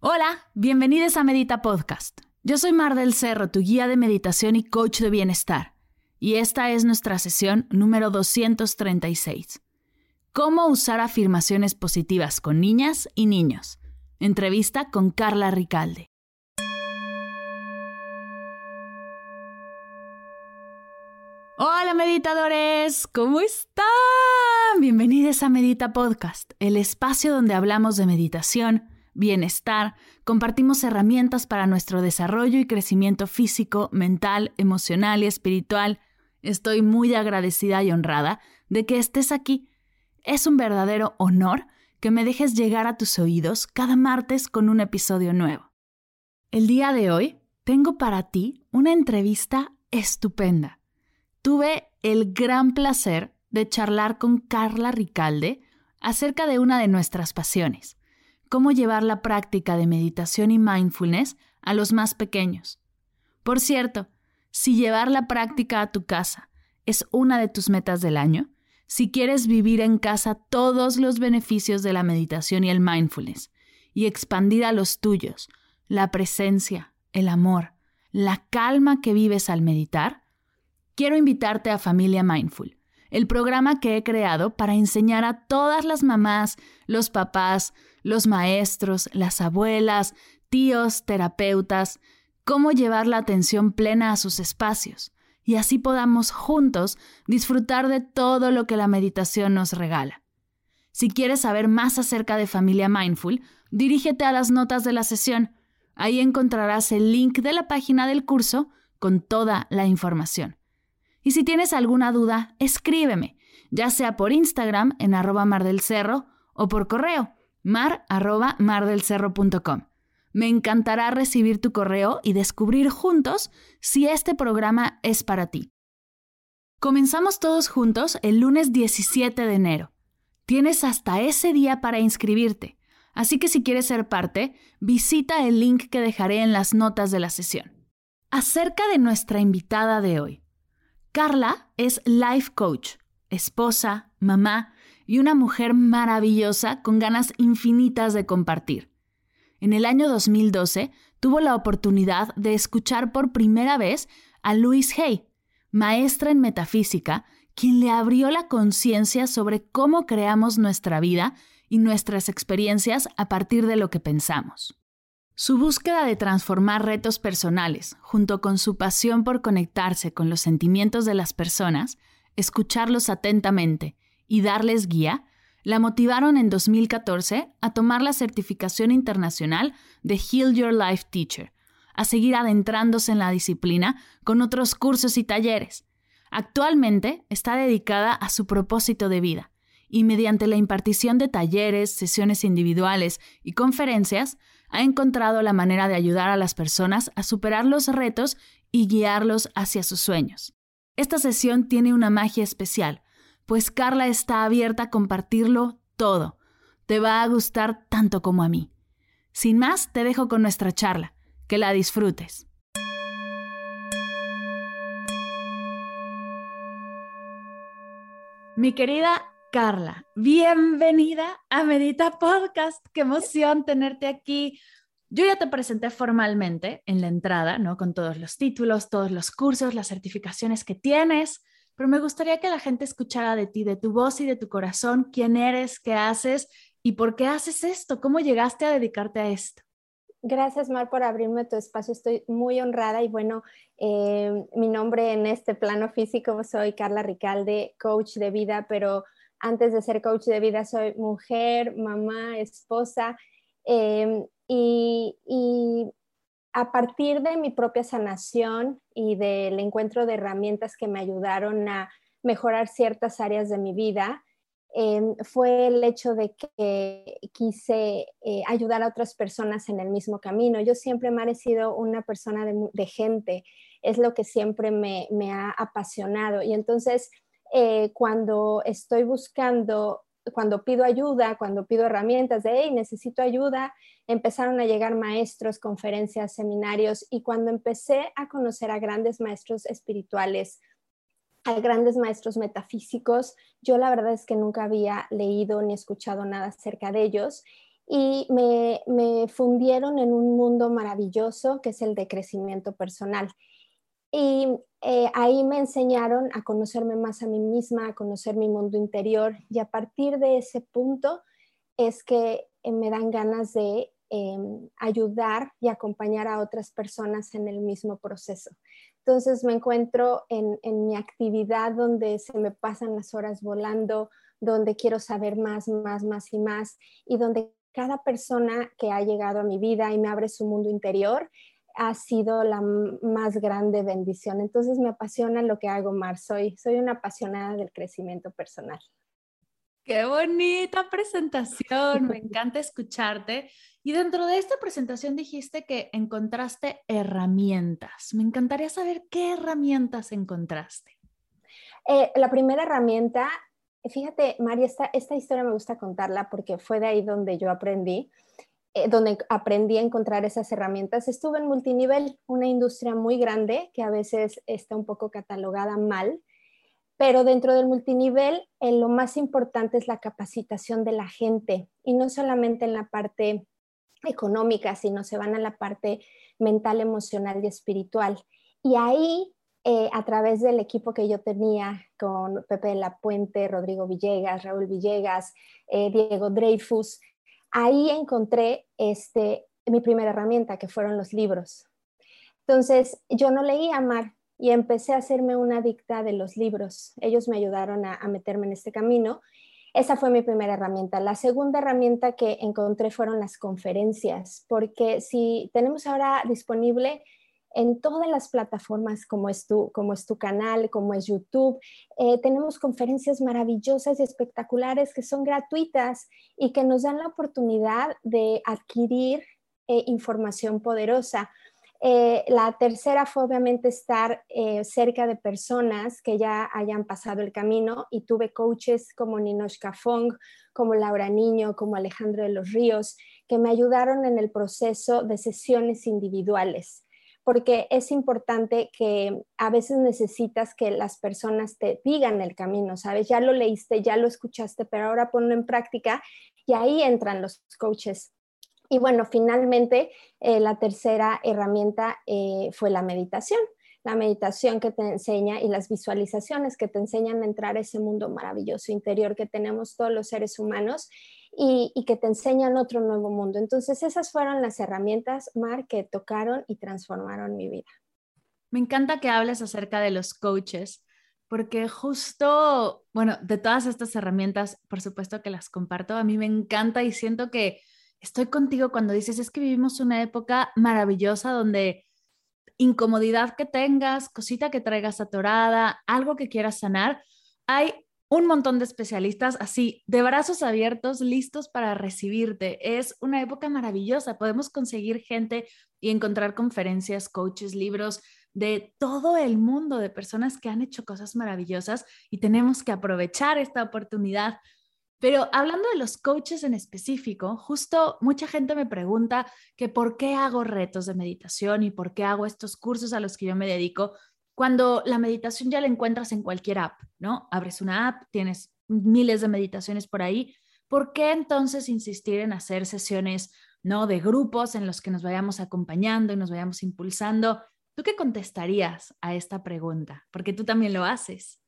Hola, bienvenidos a Medita Podcast. Yo soy Mar del Cerro, tu guía de meditación y coach de bienestar. Y esta es nuestra sesión número 236. ¿Cómo usar afirmaciones positivas con niñas y niños? Entrevista con Carla Ricalde. Hola meditadores, ¿cómo están? Bienvenidos a Medita Podcast, el espacio donde hablamos de meditación, bienestar, compartimos herramientas para nuestro desarrollo y crecimiento físico, mental, emocional y espiritual. Estoy muy agradecida y honrada de que estés aquí. Es un verdadero honor que me dejes llegar a tus oídos cada martes con un episodio nuevo. El día de hoy tengo para ti una entrevista estupenda tuve el gran placer de charlar con Carla Ricalde acerca de una de nuestras pasiones, cómo llevar la práctica de meditación y mindfulness a los más pequeños. Por cierto, si llevar la práctica a tu casa es una de tus metas del año, si quieres vivir en casa todos los beneficios de la meditación y el mindfulness y expandir a los tuyos la presencia, el amor, la calma que vives al meditar, quiero invitarte a Familia Mindful, el programa que he creado para enseñar a todas las mamás, los papás, los maestros, las abuelas, tíos, terapeutas, cómo llevar la atención plena a sus espacios y así podamos juntos disfrutar de todo lo que la meditación nos regala. Si quieres saber más acerca de Familia Mindful, dirígete a las notas de la sesión. Ahí encontrarás el link de la página del curso con toda la información. Y si tienes alguna duda, escríbeme, ya sea por Instagram en arroba mar del cerro o por correo mar arroba mardelcerro.com. Me encantará recibir tu correo y descubrir juntos si este programa es para ti. Comenzamos todos juntos el lunes 17 de enero. Tienes hasta ese día para inscribirte, así que si quieres ser parte, visita el link que dejaré en las notas de la sesión. Acerca de nuestra invitada de hoy. Carla es life coach, esposa, mamá y una mujer maravillosa con ganas infinitas de compartir. En el año 2012 tuvo la oportunidad de escuchar por primera vez a Louise Hay, maestra en metafísica, quien le abrió la conciencia sobre cómo creamos nuestra vida y nuestras experiencias a partir de lo que pensamos. Su búsqueda de transformar retos personales, junto con su pasión por conectarse con los sentimientos de las personas, escucharlos atentamente y darles guía, la motivaron en 2014 a tomar la certificación internacional de Heal Your Life Teacher, a seguir adentrándose en la disciplina con otros cursos y talleres. Actualmente está dedicada a su propósito de vida y mediante la impartición de talleres, sesiones individuales y conferencias, ha encontrado la manera de ayudar a las personas a superar los retos y guiarlos hacia sus sueños. Esta sesión tiene una magia especial, pues Carla está abierta a compartirlo todo. Te va a gustar tanto como a mí. Sin más, te dejo con nuestra charla. Que la disfrutes. Mi querida Carla, bienvenida a Medita Podcast. Qué emoción tenerte aquí. Yo ya te presenté formalmente en la entrada, ¿no? Con todos los títulos, todos los cursos, las certificaciones que tienes, pero me gustaría que la gente escuchara de ti, de tu voz y de tu corazón, quién eres, qué haces y por qué haces esto, cómo llegaste a dedicarte a esto. Gracias, Mar, por abrirme tu espacio. Estoy muy honrada y bueno, eh, mi nombre en este plano físico soy Carla Ricalde, coach de vida, pero antes de ser coach de vida soy mujer, mamá, esposa em, y, a partir de mi propia sanación y del encuentro de herramientas que me ayudaron a mejorar ciertas áreas de mi vida, em, fue el hecho de que quise eh, ayudar a otras personas en el mismo camino. Yo siempre me he sido una persona de, gente, es lo que siempre me, ha apasionado. Y entonces, eh, cuando estoy buscando cuando pido ayuda, cuando pido herramientas de, hey, necesito ayuda, empezaron a llegar maestros, conferencias, seminarios y cuando empecé a conocer a grandes maestros espirituales, a grandes maestros metafísicos, yo la verdad es que nunca había leído ni escuchado nada acerca de ellos y me, me fundieron en un mundo maravilloso que es el de crecimiento personal. Y eh, ahí me enseñaron a conocerme más a mí misma, a conocer mi mundo interior y a partir de ese punto es que eh, me dan ganas de em, ayudar y acompañar a otras personas en el mismo proceso. Entonces me encuentro en, en mi actividad donde se me pasan las horas volando, donde quiero saber más, más, más y más y donde cada persona que ha llegado a mi vida y me abre su mundo interior ha sido la más grande bendición. Entonces me apasiona lo que hago, Mar. Soy, soy una apasionada del crecimiento personal. Qué bonita presentación, me encanta escucharte. Y dentro de esta presentación dijiste que encontraste herramientas. Me encantaría saber qué herramientas encontraste. Eh, la primera herramienta, fíjate, María, esta, esta historia me gusta contarla porque fue de ahí donde yo aprendí. Eh, donde aprendí a encontrar esas herramientas, estuve en multinivel, una industria muy grande que a veces está un poco catalogada mal, pero dentro del multinivel eh, lo más importante es la capacitación de la gente y no solamente en la parte económica, sino se van a la parte mental, emocional y espiritual. Y ahí, eh, a través del equipo que yo tenía con Pepe de la Puente, Rodrigo Villegas, Raúl Villegas, Diego Dreyfus, ahí encontré este, mi primera herramienta, que fueron los libros. Entonces, yo no leía Mar y empecé a hacerme una adicta de los libros. Ellos me ayudaron a, a meterme en este camino. Esa fue mi primera herramienta. La segunda herramienta que encontré fueron las conferencias, porque si tenemos ahora disponible en todas las plataformas como es tu, como es tu canal, como es YouTube. Eh, tenemos conferencias maravillosas y espectaculares que son gratuitas y que nos dan la oportunidad de adquirir eh, información poderosa. Eh, la tercera fue obviamente estar cerca de personas que ya hayan pasado el camino y tuve coaches como Ninoshka Fong, como Laura Niño, como Alejandro de los Ríos, que me ayudaron en el proceso de sesiones individuales porque es importante que a veces necesitas que las personas te digan el camino, ¿sabes? Ya lo leíste, ya lo escuchaste, pero ahora ponlo en práctica y ahí entran los coaches. Y bueno, finalmente eh, la tercera herramienta eh, fue la meditación la meditación que te enseña y las visualizaciones que te enseñan a entrar a ese mundo maravilloso interior que tenemos todos los seres humanos y, que te enseñan otro nuevo mundo. Entonces, esas fueron las herramientas, Mar, que tocaron y transformaron mi vida. Me encanta que hables acerca de los coaches, porque justo, bueno, de todas estas herramientas, por supuesto que las comparto, a mí me encanta y siento que estoy contigo cuando dices, es que vivimos una época maravillosa donde incomodidad que tengas, cosita que traigas atorada, algo que quieras sanar, hay un montón de especialistas así, de brazos abiertos, listos para recibirte. Es una época maravillosa. Podemos conseguir gente y encontrar conferencias, coaches, libros de todo el mundo, de personas que han hecho cosas maravillosas y tenemos que aprovechar esta oportunidad. Pero hablando de los coaches en específico, justo mucha gente me pregunta que por qué hago retos de meditación y por qué hago estos cursos a los que yo me dedico cuando la meditación ya la encuentras en cualquier app, ¿no? Abres una app, tienes miles de meditaciones por ahí, ¿por qué entonces insistir en hacer sesiones, ¿no? De grupos en los que nos vayamos acompañando y nos vayamos impulsando. ¿Tú qué contestarías a esta pregunta? Porque tú también lo haces.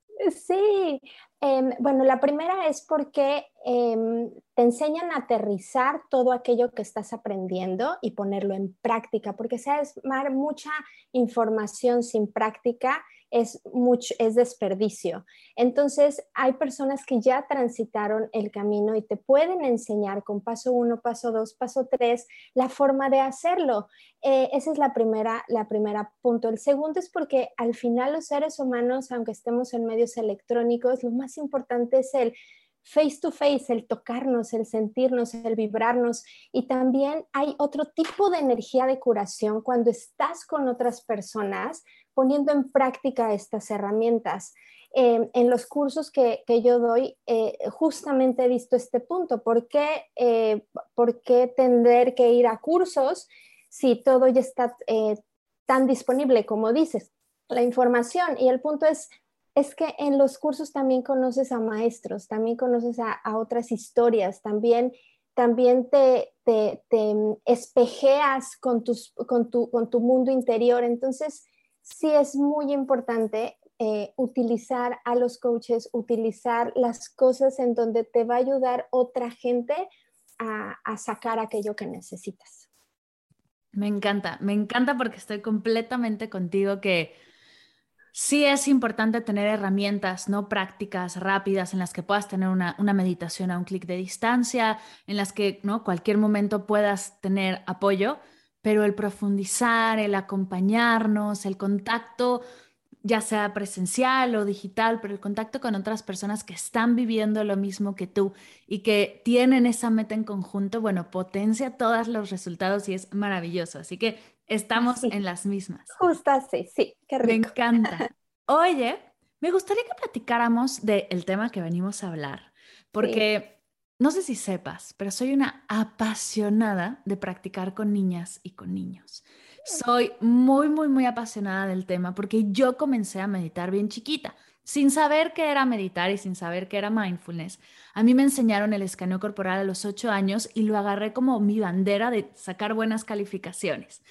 Sí, em, bueno, la primera es porque em, te enseñan a aterrizar todo aquello que estás aprendiendo y ponerlo en práctica, porque sabes, Mar, mucha información sin práctica es, mucho, es desperdicio. Entonces, hay personas que ya transitaron el camino y te pueden enseñar con paso uno, paso dos, paso tres, la forma de hacerlo. Eh, esa es la primera, la primera punto. El segundo es porque al final los seres humanos, aunque estemos en medios electrónicos, lo más importante es el face to face, el tocarnos, el sentirnos, el vibrarnos. Y también hay otro tipo de energía de curación cuando estás con otras personas poniendo en práctica estas herramientas. Eh, en los cursos que, yo doy, eh, justamente he visto este punto. ¿Por qué, eh, ¿Por qué tender que ir a cursos si todo ya está tan disponible como dices? La información. Y el punto es, es que en los cursos también conoces a maestros, también conoces a, otras historias, también, también te, te, espejeas con, tus, con, tu, con tu mundo interior. Entonces, sí es muy importante eh, utilizar a los coaches, utilizar las cosas en donde te va a ayudar otra gente a, sacar aquello que necesitas. Me encanta, me encanta porque estoy completamente contigo que sí es importante tener herramientas, no prácticas rápidas en las que puedas tener una, una meditación a un clic de distancia, en las que ¿no? cualquier momento puedas tener apoyo, pero el profundizar, el acompañarnos, el contacto ya sea presencial o digital, pero el contacto con otras personas que están viviendo lo mismo que tú y que tienen esa meta en conjunto, bueno, potencia todos los resultados y es maravilloso. Así que estamos en las mismas. Justo así, sí, qué rico. Me encanta. Oye, me gustaría que platicáramos del tema que venimos a hablar, porque... No sé si sepas, pero soy una apasionada de practicar con niñas y con niños. Soy muy, muy, muy apasionada del tema porque yo comencé a meditar bien chiquita, sin saber qué era meditar y sin saber qué era mindfulness. A mí me enseñaron el escaneo corporal a los ocho años y lo agarré como mi bandera de sacar buenas calificaciones.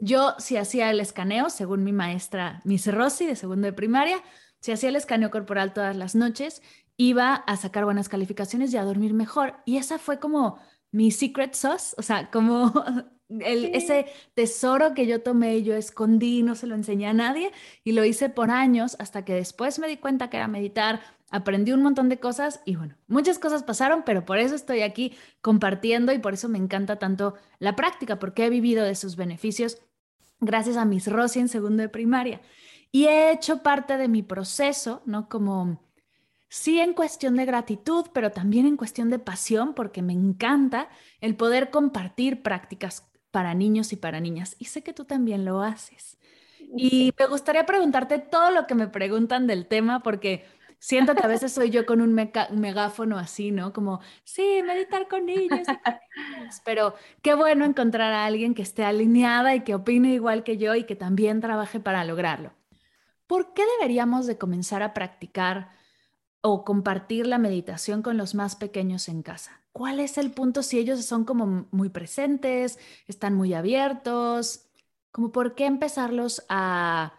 Yo si hacía el escaneo, según mi maestra Miss Rossi de segundo de primaria, si hacía el escaneo corporal todas las noches, iba a sacar buenas calificaciones y a dormir mejor. Y esa fue como mi secret sauce, o sea, como ese tesoro que yo tomé, yo escondí, no se lo enseñé a nadie y lo hice por años hasta que después me di cuenta que era meditar, aprendí un montón de cosas y bueno, muchas cosas pasaron, pero por eso estoy aquí compartiendo y por eso me encanta tanto la práctica, porque he vivido de sus beneficios gracias a mis Rosy en segundo de primaria. Y he hecho parte de mi proceso, ¿no? Como sí en cuestión de gratitud, pero también en cuestión de pasión, porque me encanta el poder compartir prácticas para niños y para niñas. Y sé que tú también lo haces. Y me gustaría preguntarte todo lo que me preguntan del tema, porque siento que a veces soy yo con un megáfono así, ¿no? Como, sí, meditar con niños, Pero qué bueno encontrar a alguien que esté alineada y que opine igual que yo y que también trabaje para lograrlo. ¿Por qué deberíamos de comenzar a practicar o compartir la meditación con los más pequeños en casa? ¿Cuál es el punto si ellos son como muy presentes, están muy abiertos? Como por qué empezarlos a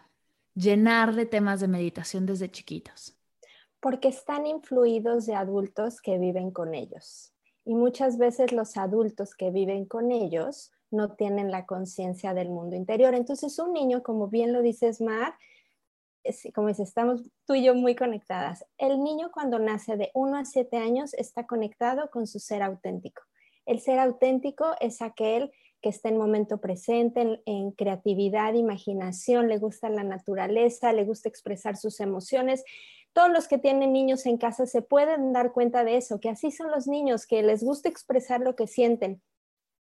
llenar de temas de meditación desde chiquitos? Porque están influidos de adultos que viven con ellos. Y muchas veces los adultos que viven con ellos no tienen la conciencia del mundo interior. Entonces un niño, como bien lo dices, Mar, como dice, estamos tú y yo muy conectadas. El niño cuando nace de 1 a 7 años está conectado con su ser auténtico. El ser auténtico es aquel que está en momento presente, en, creatividad, imaginación, le gusta la naturaleza, le gusta expresar sus emociones. Todos los que tienen niños en casa se pueden dar cuenta de eso, que así son los niños, que les gusta expresar lo que sienten,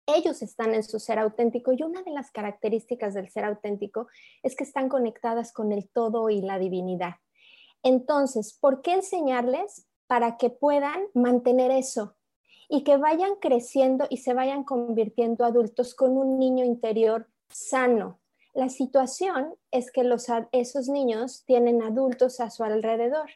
ellos están en su ser auténtico y una de las características del ser auténtico es que están conectadas con el todo y la divinidad. Entonces, ¿por qué enseñarles? Para que puedan mantener eso y que vayan creciendo y se vayan convirtiendo adultos con un niño interior sano. La situación es que esos niños tienen adultos a su alrededor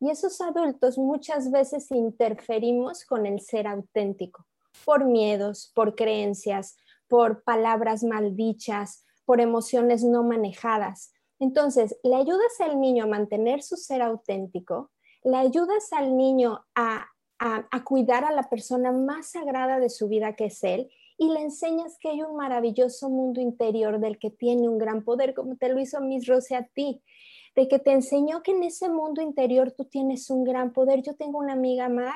y esos adultos muchas veces interferimos con el ser auténtico por miedos, por creencias, por palabras maldichas, por emociones no manejadas. Entonces, le ayudas al niño a mantener su ser auténtico, le ayudas al niño a, a, cuidar a la persona más sagrada de su vida que es él y le enseñas que hay un maravilloso mundo interior del que tiene un gran poder, como te lo hizo Miss Rose a ti, de que te enseñó que en ese mundo interior tú tienes un gran poder. Yo tengo una amiga, Mar,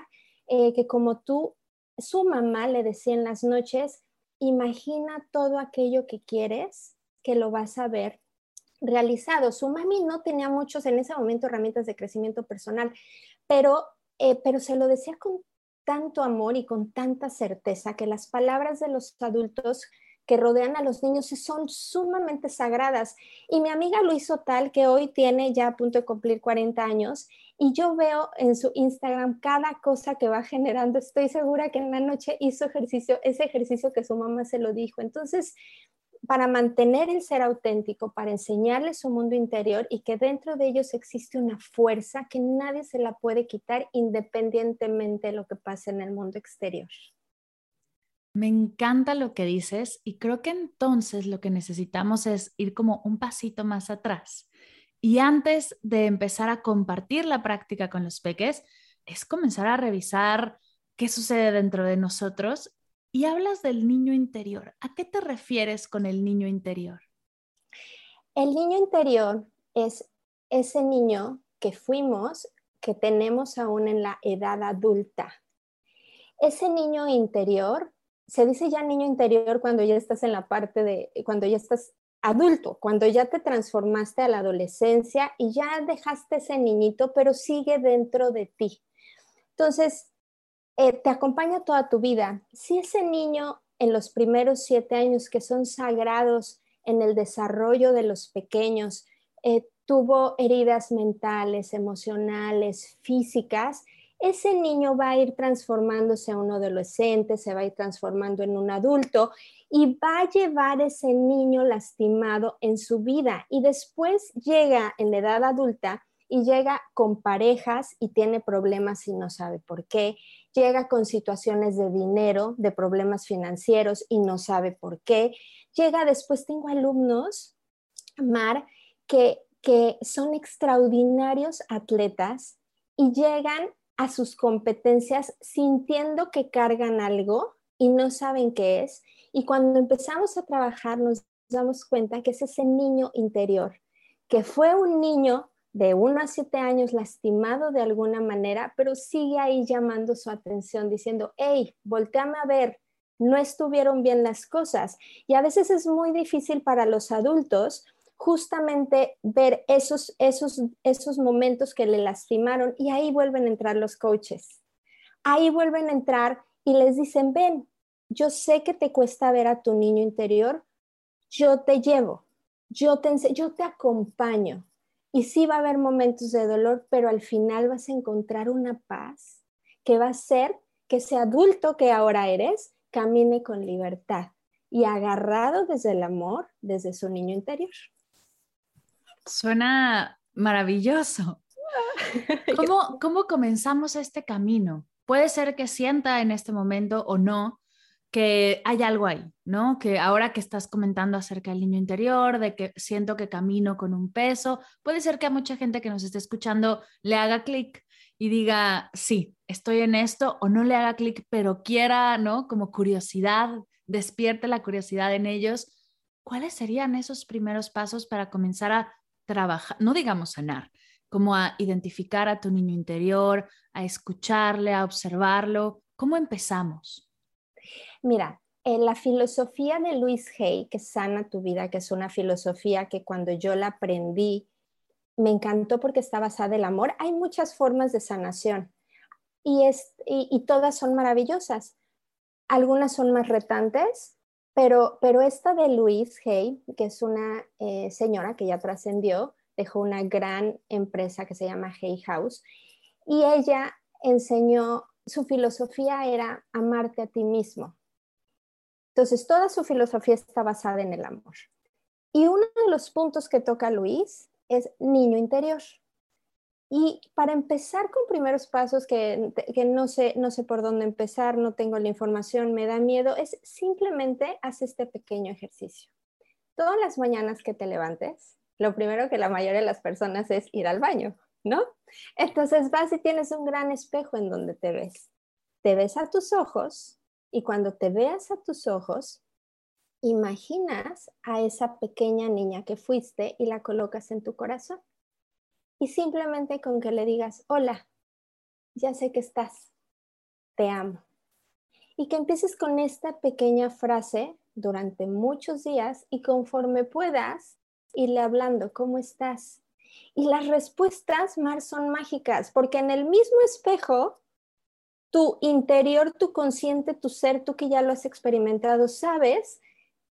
eh, que como tú su mamá le decía en las noches, imagina todo aquello que quieres, que lo vas a ver realizado. Su mami no tenía muchos en ese momento herramientas de crecimiento personal, pero eh, pero se lo decía con tanto amor y con tanta certeza que las palabras de los adultos que rodean a los niños son sumamente sagradas. Y mi amiga lo hizo tal que hoy tiene ya a punto de cumplir 40 años y yo veo en su Instagram cada cosa que va generando. Estoy segura que en la noche hizo ejercicio, ese ejercicio que su mamá se lo dijo. Entonces, para mantener el ser auténtico, para enseñarles su mundo interior y que dentro de ellos existe una fuerza que nadie se la puede quitar independientemente de lo que pase en el mundo exterior. Me encanta lo que dices y creo que entonces lo que necesitamos es ir como un pasito más atrás. Y antes de empezar a compartir la práctica con los peques, es comenzar a revisar qué sucede dentro de nosotros. Y hablas del niño interior. ¿A qué te refieres con el niño interior? El niño interior es ese niño que fuimos, que tenemos aún en la edad adulta. Ese niño interior se dice ya niño interior cuando ya estás en la parte de, cuando ya estás adulto, cuando ya te transformaste a la adolescencia y ya dejaste ese niñito, pero sigue dentro de ti. Entonces, eh, te acompaña toda tu vida. Si ese niño en los primeros siete años que son sagrados en el desarrollo de los pequeños, eh, tuvo heridas mentales, emocionales, físicas, ese niño va a ir transformándose a un adolescente, se va a ir transformando en un adulto y va a llevar ese niño lastimado en su vida. Y después llega en la edad adulta y llega con parejas y tiene problemas y no sabe por qué, llega con situaciones de dinero, de problemas financieros y no sabe por qué, llega después, tengo alumnos, Mar, que, que son extraordinarios atletas y llegan a sus competencias sintiendo que cargan algo y no saben qué es. Y cuando empezamos a trabajar nos damos cuenta que es ese niño interior, que fue un niño de 1 a 7 años lastimado de alguna manera, pero sigue ahí llamando su atención, diciendo, hey, volteame a ver, no estuvieron bien las cosas. Y a veces es muy difícil para los adultos justamente ver esos, esos, esos momentos que le lastimaron y ahí vuelven a entrar los coaches. Ahí vuelven a entrar y les dicen, ven, yo sé que te cuesta ver a tu niño interior, yo te llevo, yo te, yo te acompaño. Y sí va a haber momentos de dolor, pero al final vas a encontrar una paz que va a ser que ese adulto que ahora eres camine con libertad y agarrado desde el amor, desde su niño interior. Suena maravilloso. ¿Cómo, ¿Cómo comenzamos este camino? Puede ser que sienta en este momento o no que hay algo ahí, ¿no? Que ahora que estás comentando acerca del niño interior, de que siento que camino con un peso, puede ser que a mucha gente que nos esté escuchando le haga clic y diga, sí, estoy en esto, o no le haga clic, pero quiera, ¿no? Como curiosidad, despierte la curiosidad en ellos. ¿Cuáles serían esos primeros pasos para comenzar a trabajar, no digamos sanar, como a identificar a tu niño interior, a escucharle, a observarlo? ¿Cómo empezamos? Mira, en la filosofía de Luis Hay, que sana tu vida, que es una filosofía que cuando yo la aprendí, me encantó porque está basada en el amor. Hay muchas formas de sanación y, es, y, todas son maravillosas. Algunas son más retantes, pero, pero esta de Louise Hay, que es una eh, señora que ya trascendió, dejó una gran empresa que se llama Hay House, y ella enseñó, su filosofía era amarte a ti mismo. Entonces, toda su filosofía está basada en el amor. Y uno de los puntos que toca Luis es niño interior. Y para empezar con primeros pasos que, no, sé, no sé por dónde empezar, no tengo la información, me da miedo, es simplemente haz este pequeño ejercicio. Todas las mañanas que te levantes, lo primero que la mayoría de las personas es ir al baño, ¿no? Entonces vas y tienes un gran espejo en donde te ves. Te ves a tus ojos y cuando te veas a tus ojos, imaginas a esa pequeña niña que fuiste y la colocas en tu corazón y simplemente con que le digas, hola, ya sé que estás, te amo. Y que empieces con esta pequeña frase durante muchos días y conforme puedas, irle hablando, ¿cómo estás? Y las respuestas, Mar, son mágicas, porque en el mismo espejo, tu interior, tu consciente, tu ser, tú que ya lo has experimentado, sabes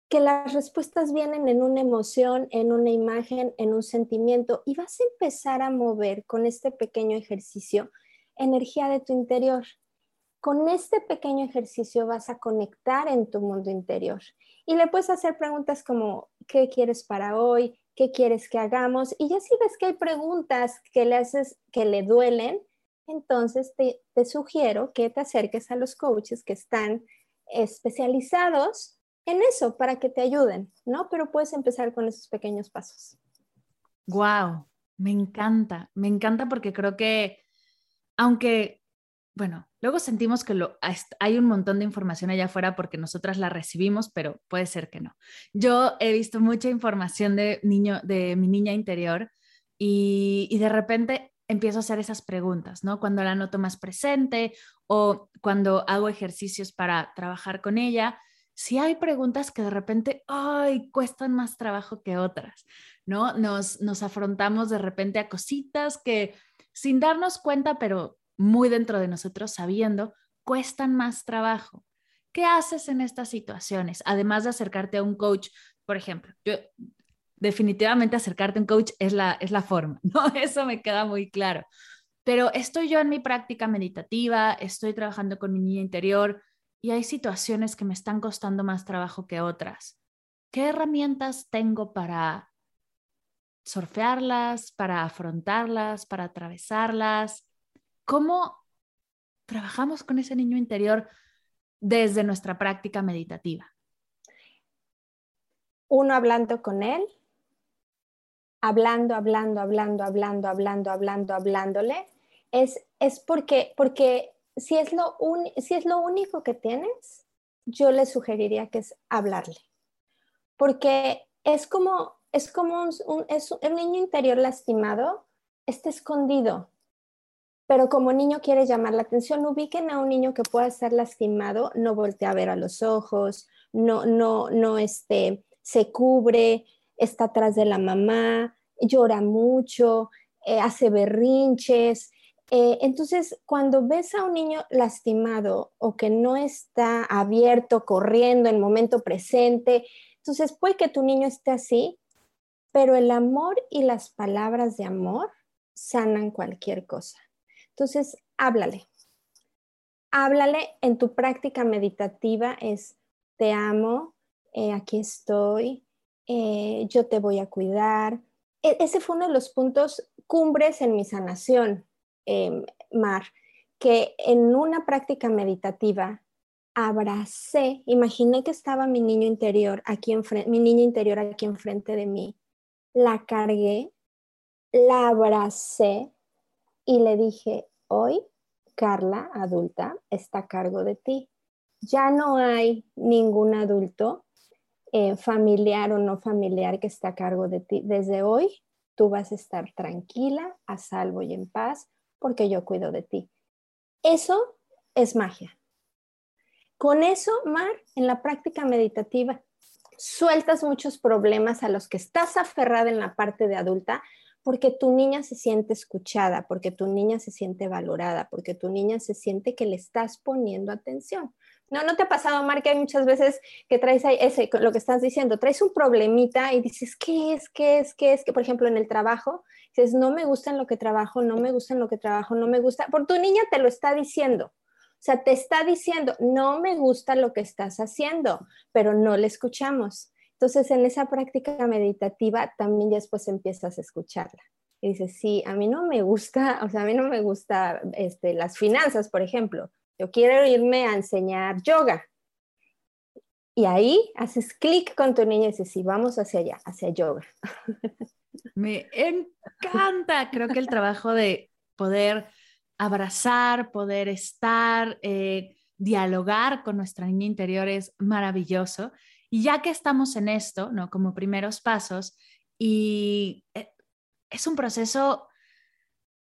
que las respuestas vienen en una emoción, en una imagen, en un sentimiento, y vas a empezar a mover con este pequeño ejercicio energía de tu interior. Con este pequeño ejercicio vas a conectar en tu mundo interior y le puedes hacer preguntas como, ¿qué quieres para hoy? ¿Qué quieres que hagamos? Y ya si ves que hay preguntas que le haces que le duelen, entonces te, te sugiero que te acerques a los coaches que están especializados en eso para que te ayuden, ¿no? Pero puedes empezar con esos pequeños pasos. Wow, me encanta, me encanta porque creo que aunque, bueno, luego sentimos que hay un montón de información allá afuera porque nosotras la recibimos, pero puede ser que no. Yo he visto mucha información de, niño, de mi niña interior y, y de repente empiezo a hacer esas preguntas, ¿no? Cuando la noto más presente o cuando hago ejercicios para trabajar con ella, si hay preguntas que de repente, ay, cuestan más trabajo que otras, ¿no? Nos, nos afrontamos de repente a cositas que sin darnos cuenta, pero muy dentro de nosotros sabiendo, cuestan más trabajo. ¿Qué haces en estas situaciones? Además de acercarte a un coach, por ejemplo, yo definitivamente acercarte a un coach es la, es la forma, ¿no? Eso me queda muy claro. Pero estoy yo en mi práctica meditativa, estoy trabajando con mi niña interior y hay situaciones que me están costando más trabajo que otras. ¿Qué herramientas tengo para surfearlas, para afrontarlas, para atravesarlas. ¿Cómo trabajamos con ese niño interior desde nuestra práctica meditativa? Uno hablando con él, hablando, hablando, hablando, hablando, hablando, hablando, hablándole, es, es porque, porque si, es lo si es lo único que tienes, yo le sugeriría que es hablarle. Porque es como es como un, es un niño interior lastimado, está escondido, pero como niño quiere llamar la atención, ubiquen a un niño que pueda estar lastimado, no voltea a ver a los ojos, no, no, no este, se cubre, está atrás de la mamá, llora mucho, eh, hace berrinches. Eh, entonces, cuando ves a un niño lastimado o que no está abierto, corriendo en momento presente, entonces puede que tu niño esté así, pero el amor y las palabras de amor sanan cualquier cosa. Entonces, háblale. Háblale en tu práctica meditativa es, te amo, eh, aquí estoy, eh, yo te voy a cuidar. E, ese fue uno de los puntos cumbres en mi sanación, em, Mar, que en una práctica meditativa abracé, imaginé que estaba mi niño interior aquí enfrente, mi niña interior aquí enfrente de mí la cargué, la abracé y le dije, hoy Carla, adulta, está a cargo de ti. Ya no hay ningún adulto, eh, familiar o no familiar, que está a cargo de ti. Desde hoy tú vas a estar tranquila, a salvo y en paz, porque yo cuido de ti. Eso es magia. Con eso, Mar, en la práctica meditativa, sueltas muchos problemas a los que estás aferrada en la parte de adulta porque tu niña se siente escuchada, porque tu niña se siente valorada, porque tu niña se siente que le estás poniendo atención. No, no te ha pasado, Mar, que hay muchas veces que traes ahí ese, lo que estás diciendo, traes un problemita y dices, ¿qué es? ¿Qué es? ¿Qué es? Que, por ejemplo, en el trabajo, dices, no me gusta en lo que trabajo, no me gusta en lo que trabajo, no me gusta, por tu niña te lo está diciendo. O sea, te está diciendo, no me gusta lo que estás haciendo, pero no le escuchamos. Entonces, en esa práctica meditativa también después empiezas a escucharla. Y dices, sí, a mí no me gusta, o sea, a mí no me gusta este, las finanzas, por ejemplo. Yo quiero irme a enseñar yoga. Y ahí haces clic con tu niña y dices, sí, vamos hacia allá, hacia yoga. Me encanta, creo que el trabajo de poder abrazar, poder estar, eh, dialogar con nuestra niña interior es maravilloso. Y ya que estamos en esto, ¿no? Como primeros pasos, y eh, es un proceso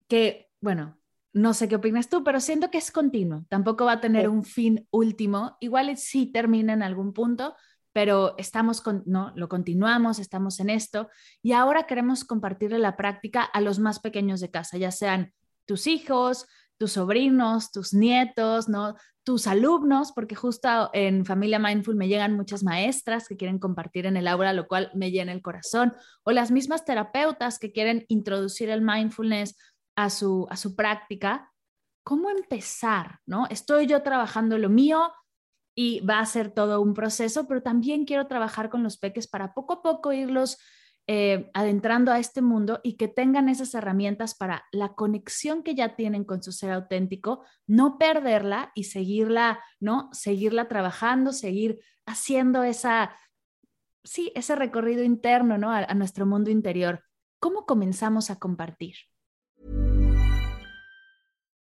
que, bueno, no sé qué opinas tú, pero siento que es continuo, tampoco va a tener un fin último, igual sí termina en algún punto, pero estamos con, no, lo continuamos, estamos en esto y ahora queremos compartirle la práctica a los más pequeños de casa, ya sean tus hijos, tus sobrinos, tus nietos, ¿no? tus alumnos, porque justo en Familia Mindful me llegan muchas maestras que quieren compartir en el aula, lo cual me llena el corazón, o las mismas terapeutas que quieren introducir el mindfulness a su, a su práctica. ¿Cómo empezar? ¿no? Estoy yo trabajando lo mío, y va a ser todo un proceso, pero también quiero trabajar con los peques para poco a poco irlos eh, adentrando a este mundo y que tengan esas herramientas para la conexión que ya tienen con su ser auténtico, no perderla y seguirla, ¿no? Seguirla trabajando, seguir haciendo esa, sí, ese recorrido interno, ¿no? a nuestro mundo interior. ¿Cómo comenzamos a compartir?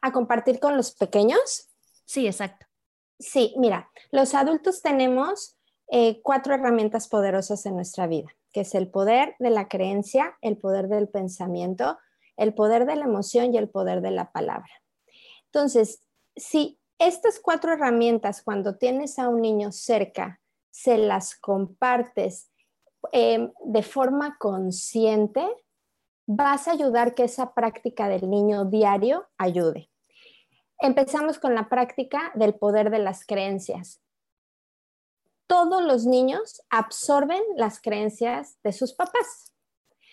a compartir con los pequeños? Sí, exacto. Sí, mira, los adultos tenemos eh, cuatro herramientas poderosas en nuestra vida, que es el poder de la creencia, el poder del pensamiento, el poder de la emoción y el poder de la palabra. Entonces, si estas cuatro herramientas, cuando tienes a un niño cerca, se las compartes em, de forma consciente, vas a ayudar que esa práctica del niño diario ayude. Empezamos con la práctica del poder de las creencias. Todos los niños absorben las creencias de sus papás.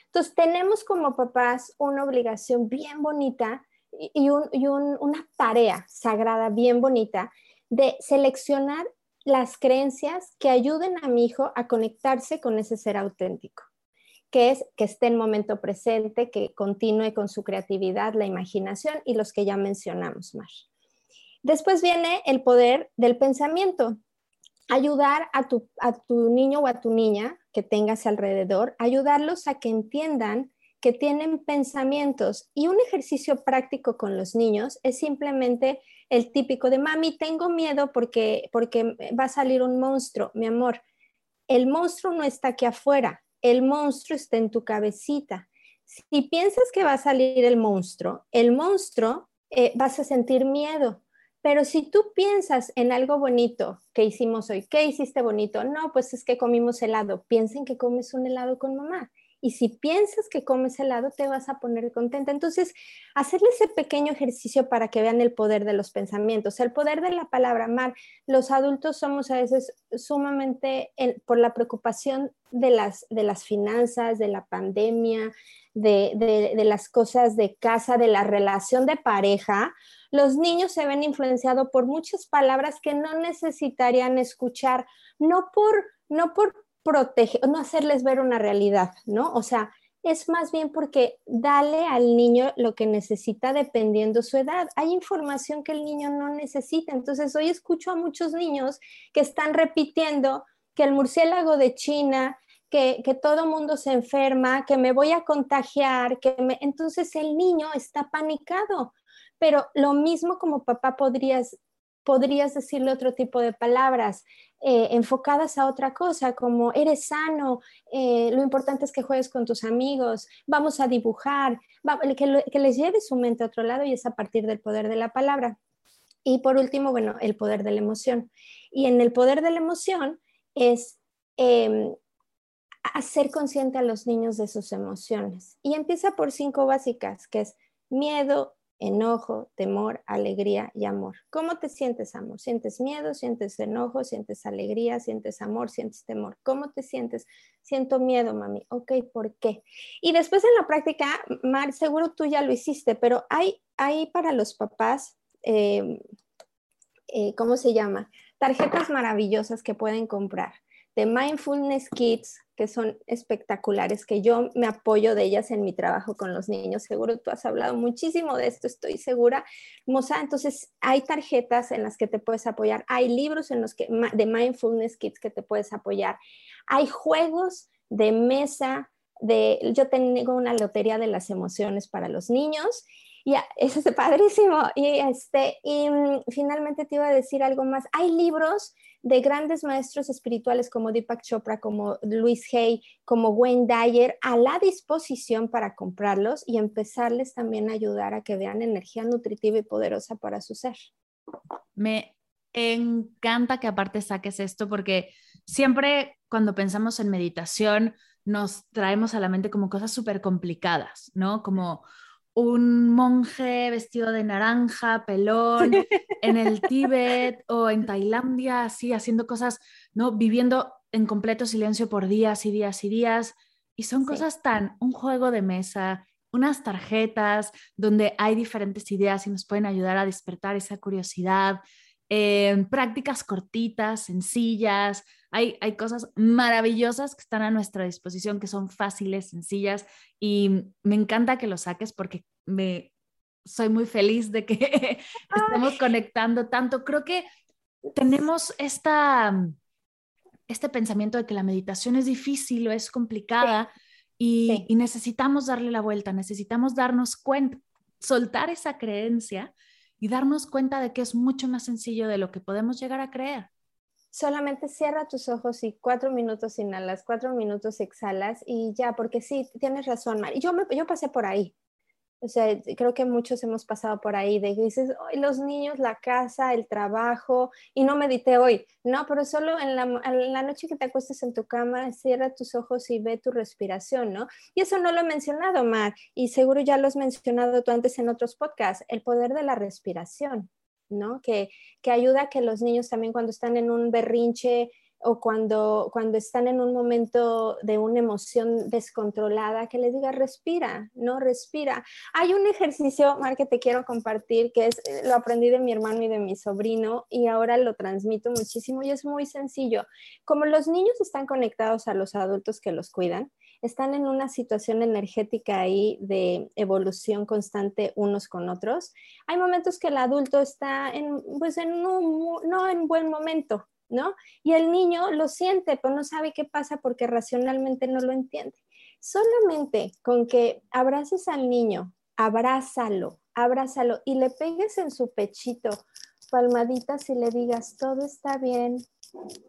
Entonces, tenemos como papás una obligación bien bonita y, una tarea sagrada bien bonita de seleccionar las creencias que ayuden a mi hijo a conectarse con ese ser auténtico que es que esté en momento presente, que continúe con su creatividad, la imaginación y los que ya mencionamos más. Después viene el poder del pensamiento. Ayudar a tu, a tu niño o a tu niña que tengas alrededor, ayudarlos a que entiendan que tienen pensamientos. Y un ejercicio práctico con los niños es simplemente el típico de, mami, tengo miedo porque, porque va a salir un monstruo, mi amor. El monstruo no está aquí afuera, el monstruo está en tu cabecita. Si piensas que va a salir el monstruo, el monstruo eh, vas a sentir miedo. Pero si tú piensas en algo bonito que hicimos hoy, ¿qué hiciste bonito? No, pues es que comimos helado. Piensen que comes un helado con mamá. Y si piensas que comes helado, te vas a poner contenta. Entonces, hacerle ese pequeño ejercicio para que vean el poder de los pensamientos, el poder de la palabra mar. Los adultos somos a veces sumamente, por la preocupación de las, de las finanzas, de la pandemia, de, de las cosas de casa, de la relación de pareja, los niños se ven influenciados por muchas palabras que no necesitarían escuchar, no por, no por proteger, no hacerles ver una realidad, ¿no? O sea, es más bien porque dale al niño lo que necesita dependiendo su edad. Hay información que el niño no necesita. Entonces, hoy escucho a muchos niños que están repitiendo que el murciélago de China, que, que todo mundo se enferma, que me voy a contagiar, que me... entonces el niño está panicado. Pero lo mismo como papá podrías podrías decirle otro tipo de palabras eh, enfocadas a otra cosa, como eres sano, eh, lo importante es que juegues con tus amigos, vamos a dibujar, que, les lleve su mente a otro lado y es a partir del poder de la palabra. Y por último, bueno, el poder de la emoción. Y en el poder de la emoción es em, hacer consciente a los niños de sus emociones. Y empieza por cinco básicas, que es miedo, enojo, temor, alegría y amor. ¿Cómo te sientes, amor? ¿Sientes miedo? ¿Sientes enojo? ¿Sientes alegría? ¿Sientes amor? ¿Sientes temor? ¿Cómo te sientes? Siento miedo, mami. Ok, ¿por qué? Y después en la práctica, Mar, seguro tú ya lo hiciste, pero hay, hay para los papás, em, eh, ¿cómo se llama? Tarjetas maravillosas que pueden comprar de Mindfulness Kids que son espectaculares, que yo me apoyo de ellas en mi trabajo con los niños. Seguro tú has hablado muchísimo de esto, estoy segura. Moza, entonces hay tarjetas en las que te puedes apoyar, hay libros en los que de mindfulness kits que te puedes apoyar, hay juegos de mesa, de yo tengo una lotería de las emociones para los niños y eso es padrísimo. Y, este, y mm, finalmente te iba a decir algo más. Hay libros de grandes maestros espirituales como Deepak Chopra, como Luis Hay, como Wayne Dyer, a la disposición para comprarlos y empezarles también a ayudar a que vean energía nutritiva y poderosa para su ser. Me encanta que aparte saques esto porque siempre cuando pensamos en meditación nos traemos a la mente como cosas súper complicadas, ¿no? Como un monje vestido de naranja, pelón, en el Tíbet o en Tailandia, así haciendo cosas, ¿no? Viviendo en completo silencio por días y días y días. Y son cosas tan, un juego de mesa, unas tarjetas donde hay diferentes ideas y nos pueden ayudar a despertar esa curiosidad, eh, prácticas cortitas, sencillas. Hay, hay cosas maravillosas que están a nuestra disposición, que son fáciles, sencillas, y me encanta que lo saques porque me soy muy feliz de que estemos conectando tanto. Creo que tenemos esta, este pensamiento de que la meditación es difícil o es complicada y, y necesitamos darle la vuelta, necesitamos darnos cuenta, soltar esa creencia y darnos cuenta de que es mucho más sencillo de lo que podemos llegar a creer. Solamente cierra tus ojos y cuatro minutos inhalas, cuatro minutos exhalas y ya, porque sí, tienes razón, Mari. Yo, me, yo pasé por ahí. O sea, creo que muchos hemos pasado por ahí de que dices, hoy los niños, la casa, el trabajo, y no medité hoy. No, pero solo en la, en la, noche que te acuestes en tu cama, cierra tus ojos y ve tu respiración, ¿no? Y eso no lo he mencionado, Mar, y seguro ya lo has mencionado tú antes en otros podcasts, el poder de la respiración, ¿no? Que, que ayuda a que los niños también cuando están en un berrinche, o cuando, cuando están en un momento de una emoción descontrolada, que les diga, respira, no respira. Hay un ejercicio, Mar, que te quiero compartir, que es, lo aprendí de mi hermano y de mi sobrino y ahora lo transmito muchísimo y es muy sencillo. Como los niños están conectados a los adultos que los cuidan, están en una situación energética ahí de evolución constante unos con otros. Hay momentos que el adulto está en, pues en un, no en buen momento, ¿no? Y el niño lo siente, pero no sabe qué pasa porque racionalmente no lo entiende. Solamente con que abraces al niño, abrázalo, abrázalo y le pegues en su pechito palmaditas y le digas, todo está bien,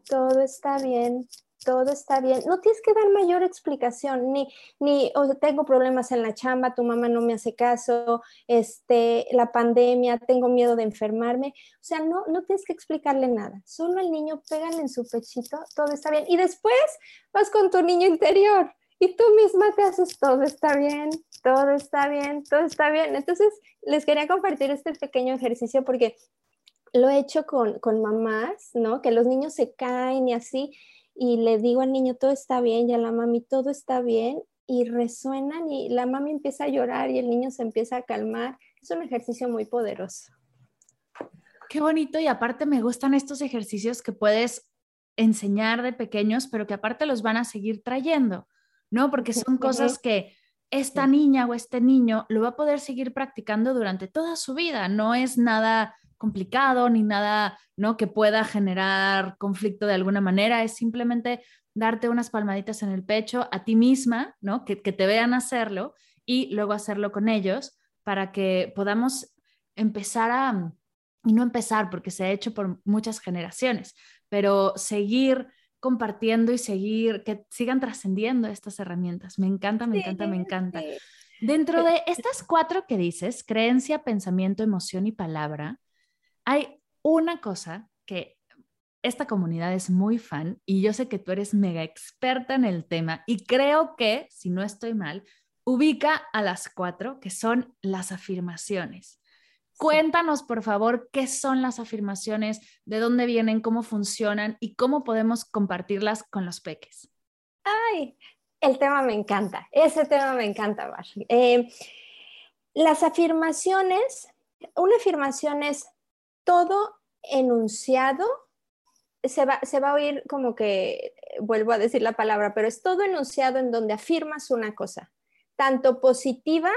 todo está bien, todo está bien. No tienes que dar mayor explicación, ni, ni tengo problemas en la chamba, tu mamá no me hace caso, este, la pandemia, tengo miedo de enfermarme. O sea, no, no tienes que explicarle nada. Solo al niño pégale en su pechito, todo está bien. Y después vas con tu niño interior y tú misma te haces todo está bien, todo está bien, todo está bien. Entonces, les quería compartir este pequeño ejercicio porque lo he hecho con, con mamás, ¿no? Que los niños se caen y así y le digo al niño, todo está bien, y a la mami, todo está bien, y resuenan y la mami empieza a llorar y el niño se empieza a calmar. Es un ejercicio muy poderoso. Qué bonito y aparte me gustan estos ejercicios que puedes enseñar de pequeños, pero que aparte los van a seguir trayendo, ¿no? Porque son cosas que esta niña o este niño lo va a poder seguir practicando durante toda su vida. No es nada complicado ni nada, ¿no? Que pueda generar conflicto de alguna manera, es simplemente darte unas palmaditas en el pecho a ti misma, ¿no? Que, que te vean hacerlo y luego hacerlo con ellos para que podamos empezar a, y no empezar porque se ha hecho por muchas generaciones, pero seguir compartiendo y seguir, que sigan trascendiendo estas herramientas. Me encanta, me encanta, me encanta. Dentro de estas cuatro que dices, creencia, pensamiento, emoción y palabra, hay una cosa que esta comunidad es muy fan y yo sé que tú eres mega experta en el tema y creo que, si no estoy mal, ubica a las cuatro que son las afirmaciones. Cuéntanos, por favor, qué son las afirmaciones, de dónde vienen, cómo funcionan y cómo podemos compartirlas con los peques. Ay, el tema me encanta, ese tema me encanta, Bar. Eh, las afirmaciones, una afirmación es todo enunciado se va, se va a oír como que vuelvo a decir la palabra, pero es todo enunciado en donde afirmas una cosa, tanto positiva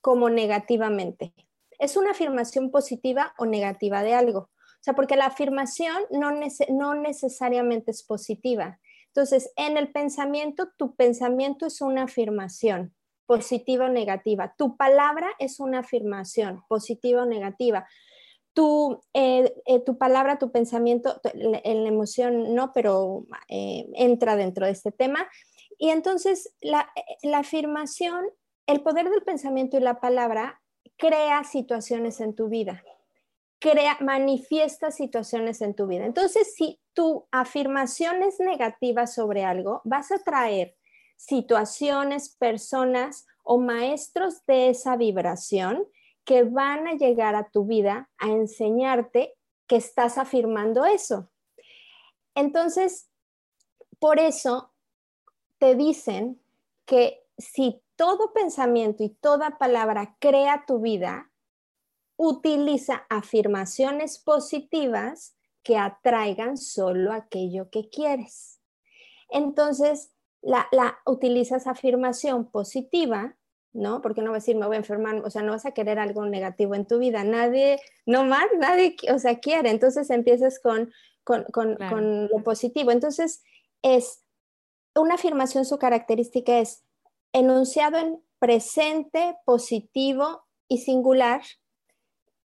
como negativamente. Es una afirmación positiva o negativa de algo. O sea, porque la afirmación no, no necesariamente es positiva. Entonces, en el pensamiento, tu pensamiento es una afirmación positiva o negativa. Tu palabra es una afirmación positiva o negativa. Tu, eh, eh, tu palabra, tu pensamiento, la, la emoción no, pero eh, entra dentro de este tema. Y entonces la, la afirmación, el poder del pensamiento y la palabra crea situaciones en tu vida, crea, manifiesta situaciones en tu vida. Entonces, si tu afirmación es negativa sobre algo, vas a traer situaciones, personas o maestros de esa vibración que van a llegar a tu vida a enseñarte que estás afirmando eso. Entonces, por eso te dicen que si todo pensamiento y toda palabra crea tu vida, utiliza afirmaciones positivas que atraigan solo aquello que quieres. Entonces, la, utilizas afirmación positiva, ¿no? Porque no vas a decir, me voy a enfermar, o sea, no vas a querer algo negativo en tu vida. Nadie, no más, nadie, o sea, quiere. Entonces empiezas con, con, con, con lo positivo. Entonces, es una afirmación, su característica es enunciado en presente, positivo y singular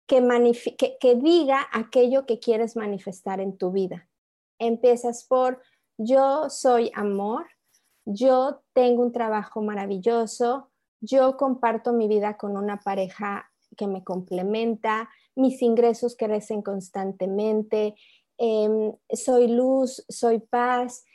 que, que, que, diga aquello que quieres manifestar en tu vida. Empiezas por yo soy amor, yo tengo un trabajo maravilloso, yo comparto mi vida con una pareja que me complementa, mis ingresos crecen constantemente, eh, soy luz, soy paz,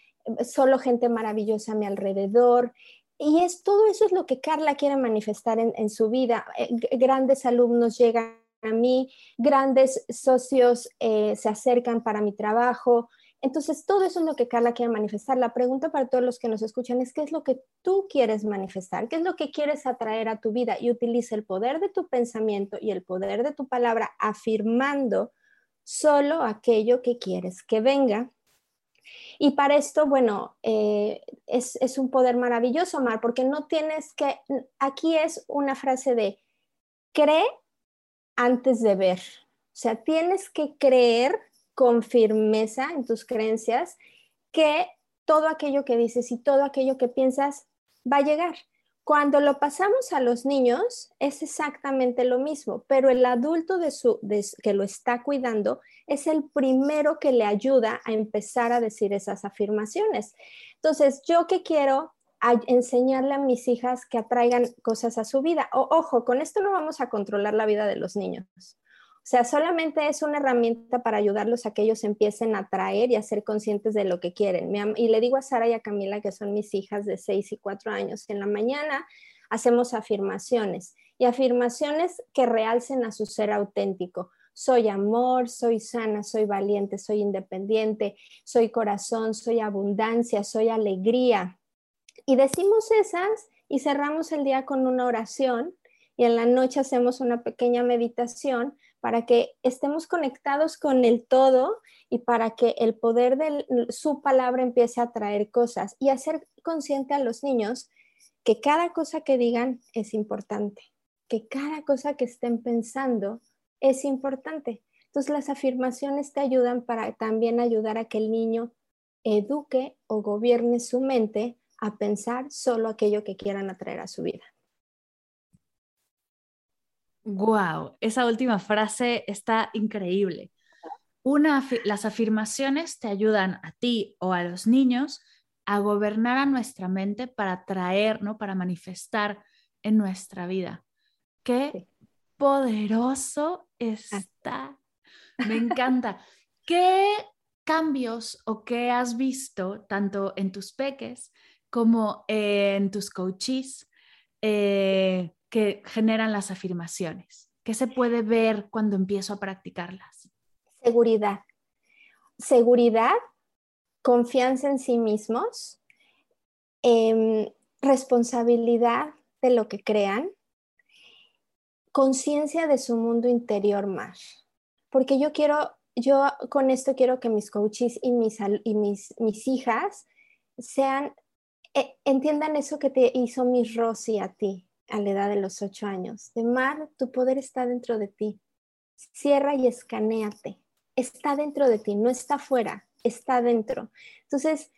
solo gente maravillosa a mi alrededor. Y es todo eso es lo que Carla quiere manifestar en, en su vida. Eh, grandes alumnos llegan a mí, grandes socios eh, se acercan para mi trabajo. Entonces, todo eso es lo que Carla quiere manifestar. La pregunta para todos los que nos escuchan es, ¿qué es lo que tú quieres manifestar? ¿Qué es lo que quieres atraer a tu vida? Y utiliza el poder de tu pensamiento y el poder de tu palabra afirmando solo aquello que quieres que venga. Y para esto, bueno, eh, es, es, un poder maravilloso, Mar, porque no tienes que, aquí es una frase de, cree antes de ver. O sea, tienes que creer con firmeza en tus creencias que todo aquello que dices y todo aquello que piensas va a llegar. Cuando lo pasamos a los niños es exactamente lo mismo, pero el adulto de su, que lo está cuidando es el primero que le ayuda a empezar a decir esas afirmaciones. Entonces, yo que quiero enseñarle a mis hijas que atraigan cosas a su vida. O, ojo, con esto no vamos a controlar la vida de los niños. O sea, solamente es una herramienta para ayudarlos a que ellos empiecen a atraer y a ser conscientes de lo que quieren. Y le digo a Sara y a Camila, que son mis hijas de 6 y 4 años, en la mañana hacemos afirmaciones y afirmaciones que realcen a su ser auténtico. Soy amor, soy sana, soy valiente, soy independiente, soy corazón, soy abundancia, soy alegría. Y decimos esas y cerramos el día con una oración y en la noche hacemos una pequeña meditación para que estemos conectados con el todo y para que el poder de su palabra empiece a traer cosas y hacer consciente a los niños que cada cosa que digan es importante, que cada cosa que estén pensando es importante. Entonces las afirmaciones te ayudan para también ayudar a que el niño eduque o gobierne su mente a pensar solo aquello que quieran atraer a su vida. Wow, esa última frase está increíble. Una, las afirmaciones te ayudan a ti o a los niños a gobernar a nuestra mente para traer, ¿no? Para manifestar en nuestra vida. Qué poderoso está. Me encanta. ¿Qué cambios o qué has visto tanto en tus peques como en tus coaches? Eh, que generan las afirmaciones? ¿Qué se puede ver cuando empiezo a practicarlas? Seguridad. Seguridad, confianza en sí mismos, eh, responsabilidad de lo que crean, conciencia de su mundo interior más. Porque yo quiero, yo con esto quiero que mis coaches y mis, y mis, mis hijas sean, eh, entiendan eso que te hizo mi Rosy a ti a la edad de los ocho años. De Mar, tu poder está dentro de ti. Cierra y escaneate. Está dentro de ti, no está fuera, está dentro. Entonces,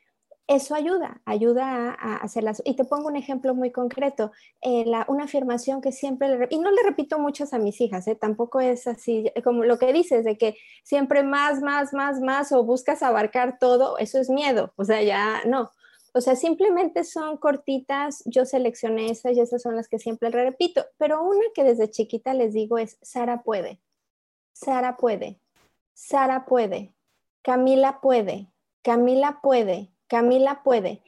eso ayuda, ayuda a, hacerlas. Y te pongo un ejemplo muy concreto, eh, una afirmación que siempre, y no le repito muchas a mis hijas, eh, tampoco es así, como lo que dices, de que siempre más, más, más, más, o buscas abarcar todo, eso es miedo, o sea, ya no. O sea, simplemente son cortitas, yo seleccioné esas y esas son las que siempre repito, pero una que desde chiquita les digo es, Sara puede, Sara puede, Sara puede, Camila puede, Camila puede, Camila puede.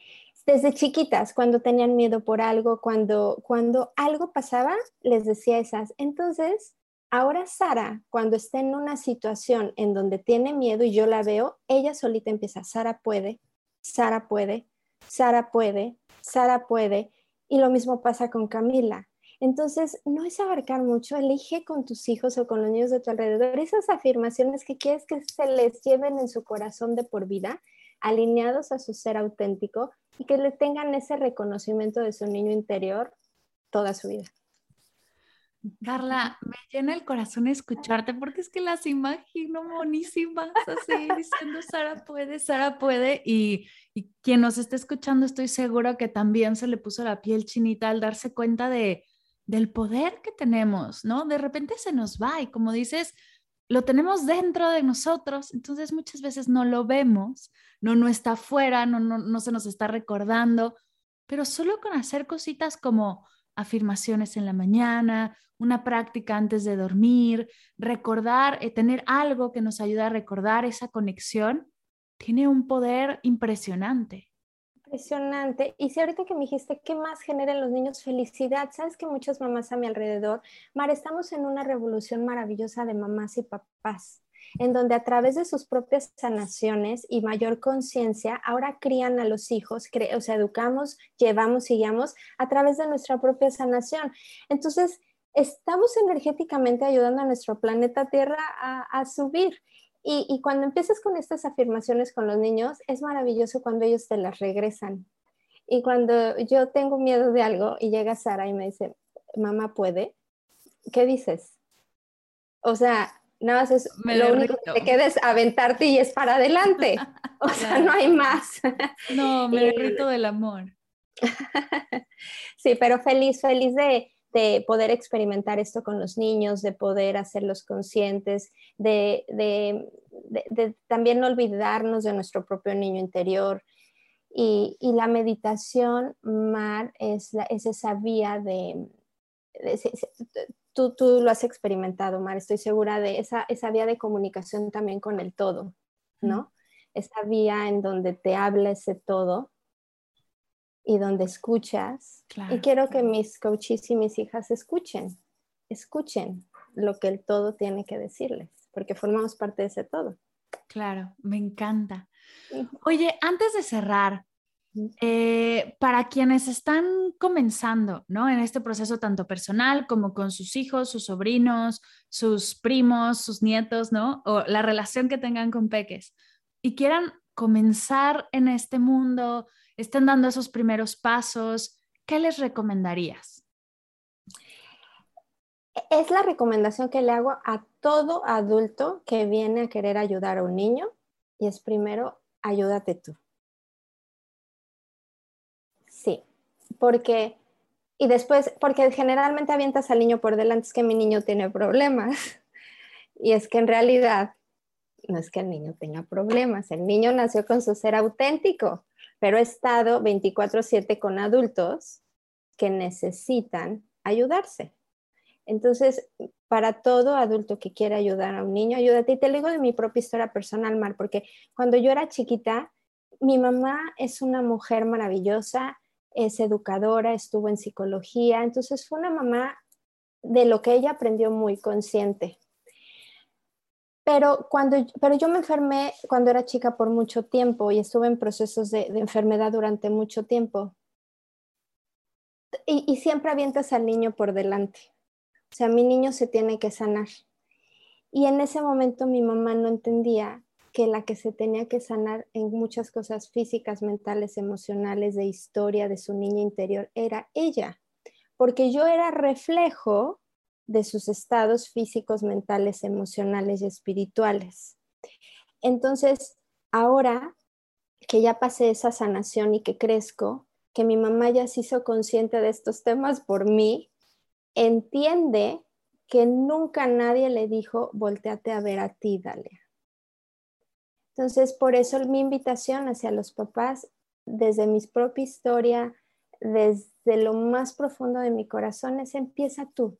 Desde chiquitas, cuando tenían miedo por algo, cuando, cuando algo pasaba, les decía esas. Entonces, ahora Sara, cuando está en una situación en donde tiene miedo y yo la veo, ella solita empieza, Sara puede, Sara puede, Sara puede, Sara puede. Y lo mismo pasa con Camila. Entonces, no es abarcar mucho, elige con tus hijos o con los niños de tu alrededor esas afirmaciones que quieres que se les lleven en su corazón de por vida alineados a su ser auténtico y que le tengan ese reconocimiento de su niño interior toda su vida. Carla, me llena el corazón escucharte porque es que las imagino monísimas, así diciendo Sara puede, Sara puede. Y, y, quien nos esté escuchando, estoy segura que también se le puso la piel chinita al darse cuenta de, del poder que tenemos, ¿no? De repente se nos va y como dices, lo tenemos dentro de nosotros, entonces muchas veces no lo vemos, no, no está afuera, no, no, no se nos está recordando, pero solo con hacer cositas como afirmaciones en la mañana, una práctica antes de dormir, recordar, eh, tener algo que nos ayude a recordar esa conexión, tiene un poder impresionante. Impresionante. Y si ahorita que me dijiste, ¿qué más genera en los niños felicidad? Sabes que muchas mamás a mi alrededor, Mar, estamos en una revolución maravillosa de mamás y papás, en donde a través de sus propias sanaciones y mayor conciencia, ahora crían a los hijos, o sea, educamos, llevamos y guiamos a través de nuestra propia sanación. Entonces, estamos energéticamente ayudando a nuestro planeta Tierra a, subir. Y, cuando empiezas con estas afirmaciones con los niños, es maravilloso cuando ellos te las regresan. Y cuando yo tengo miedo de algo y llega Sara y me dice, mamá puede, ¿qué dices? O sea, nada más es lo único que te queda es aventarte y es para adelante. O sea, no hay más. No, me derrito del amor. sí, pero feliz, feliz de, de poder experimentar esto con los niños, de poder hacerlos conscientes, de, también no olvidarnos de nuestro propio niño interior. Y, la meditación, Mar, es, es esa vía de... tú, tú, lo has experimentado, Mar, estoy segura de esa, esa vía de comunicación también con el todo, ¿no? Esa vía en donde te habla ese todo y donde escuchas. y quiero que mis coaches y mis hijas escuchen, escuchen lo que el todo tiene que decirles, porque formamos parte de ese todo. Claro, me encanta. Oye, antes de cerrar, eh, para quienes están comenzando, ¿no? En este proceso tanto personal como con sus hijos, sus sobrinos, sus primos, sus nietos, ¿no? O la relación que tengan con peques y quieran comenzar en este mundo, están dando esos primeros pasos, ¿qué les recomendarías? Es la recomendación que le hago a todo adulto que viene a querer ayudar a un niño y es primero, ayúdate tú. Sí, porque, y después, porque generalmente avientas al niño por delante, es que mi niño tiene problemas. Y es que en realidad no es que el niño tenga problemas, el niño nació con su ser auténtico pero he estado 24/7 con adultos que necesitan ayudarse. Entonces, para todo adulto que quiera ayudar a un niño, ayúdate. Y te lo digo de mi propia historia personal, Mar, porque cuando yo era chiquita, mi mamá es una mujer maravillosa, es educadora, estuvo en psicología, entonces fue una mamá de lo que ella aprendió muy consciente. Pero, cuando, pero yo me enfermé cuando era chica por mucho tiempo y estuve en procesos de, enfermedad durante mucho tiempo. Y, y, siempre avientas al niño por delante. O sea, mi niño se tiene que sanar. Y en ese momento mi mamá no entendía que la que se tenía que sanar en muchas cosas físicas, mentales, emocionales, de historia de su niña interior era ella, porque yo era reflejo de sus estados físicos, mentales, emocionales y espirituales. Entonces, ahora que ya pasé esa sanación y que crezco, que mi mamá ya se hizo consciente de estos temas por mí, entiende que nunca nadie le dijo, volteate a ver a ti, Dalia. Entonces, por eso mi invitación hacia los papás, desde mi propia historia, desde lo más profundo de mi corazón, es empieza tú.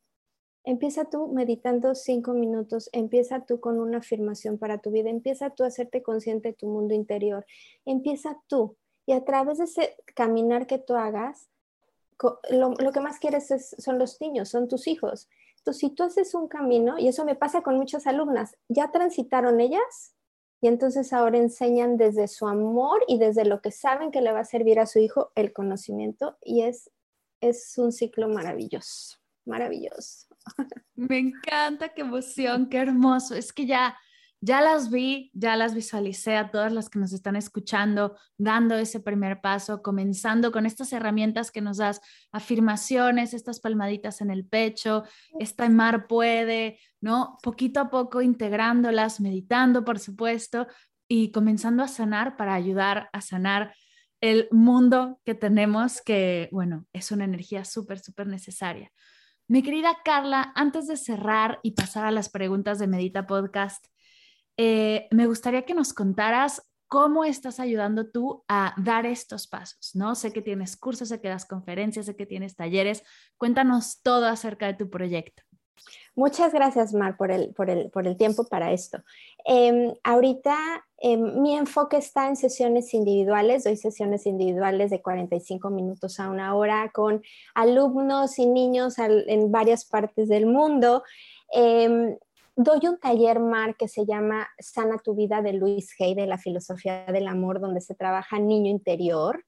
Empieza tú meditando cinco minutos, empieza tú con una afirmación para tu vida, empieza tú a hacerte consciente de tu mundo interior, empieza tú. Y a través de ese caminar que tú hagas, lo, que más quieres son los niños, son tus hijos. Entonces, si tú haces un camino, y eso me pasa con muchas alumnas, ya transitaron ellas y entonces ahora enseñan desde su amor y desde lo que saben que le va a servir a su hijo el conocimiento y es, es un ciclo maravilloso, maravilloso. Me encanta, qué emoción, qué hermoso. Es que ya ya las vi, ya las visualicé a todas las que nos están escuchando, dando ese primer paso, comenzando con estas herramientas que nos das, afirmaciones, estas palmaditas en el pecho, esta mar puede, ¿no? Poquito a poco integrándolas, meditando, por supuesto, y comenzando a sanar para ayudar a sanar el mundo que tenemos, que, bueno, es una energía súper, súper necesaria. Mi querida Carla, antes de cerrar y pasar a las preguntas de Medita Podcast, eh, me gustaría que nos contaras cómo estás ayudando tú a dar estos pasos, ¿no? Sé que tienes cursos, sé que das conferencias, sé que tienes talleres. Cuéntanos todo acerca de tu proyecto. Muchas gracias, Mar, por el, por el, por el tiempo para esto. Em, ahorita em, mi enfoque está en sesiones individuales. Doy sesiones individuales de 45 minutos a una hora con alumnos y niños en varias partes del mundo. Em, doy un taller, Mar, que se llama Sana tu vida de Luis Hay, de la filosofía del amor, donde se trabaja niño interior.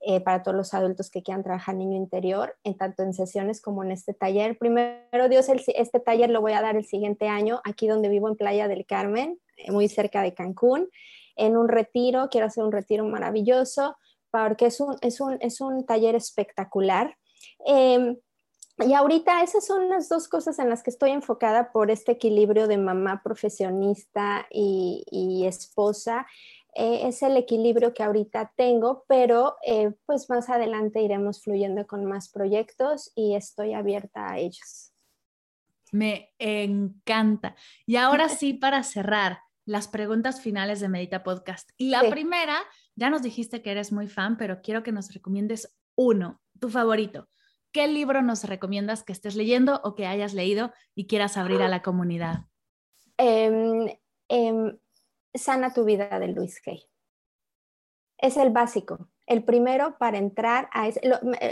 Eh, para todos los adultos que quieran trabajar niño interior, en tanto en sesiones como en este taller. Primero, Dios, este taller lo voy a dar el siguiente año, aquí donde vivo en Playa del Carmen, eh, muy cerca de Cancún, en un retiro, quiero hacer un retiro maravilloso, porque es un, es un, es un taller espectacular. Em, y ahorita esas son las dos cosas en las que estoy enfocada por este equilibrio de mamá profesionista y, esposa. Eh, es el equilibrio que ahorita tengo, pero eh, pues más adelante iremos fluyendo con más proyectos y estoy abierta a ellos. Me encanta. Y ahora sí, para cerrar, las preguntas finales de Medita Podcast. Y la primera, ya nos dijiste que eres muy fan, pero quiero que nos recomiendes uno, tu favorito. ¿Qué libro nos recomiendas que estés leyendo o que hayas leído y quieras abrir a la comunidad? Em, em, Sana tu vida de Luis Hay. Es el básico, el primero para entrar a ese,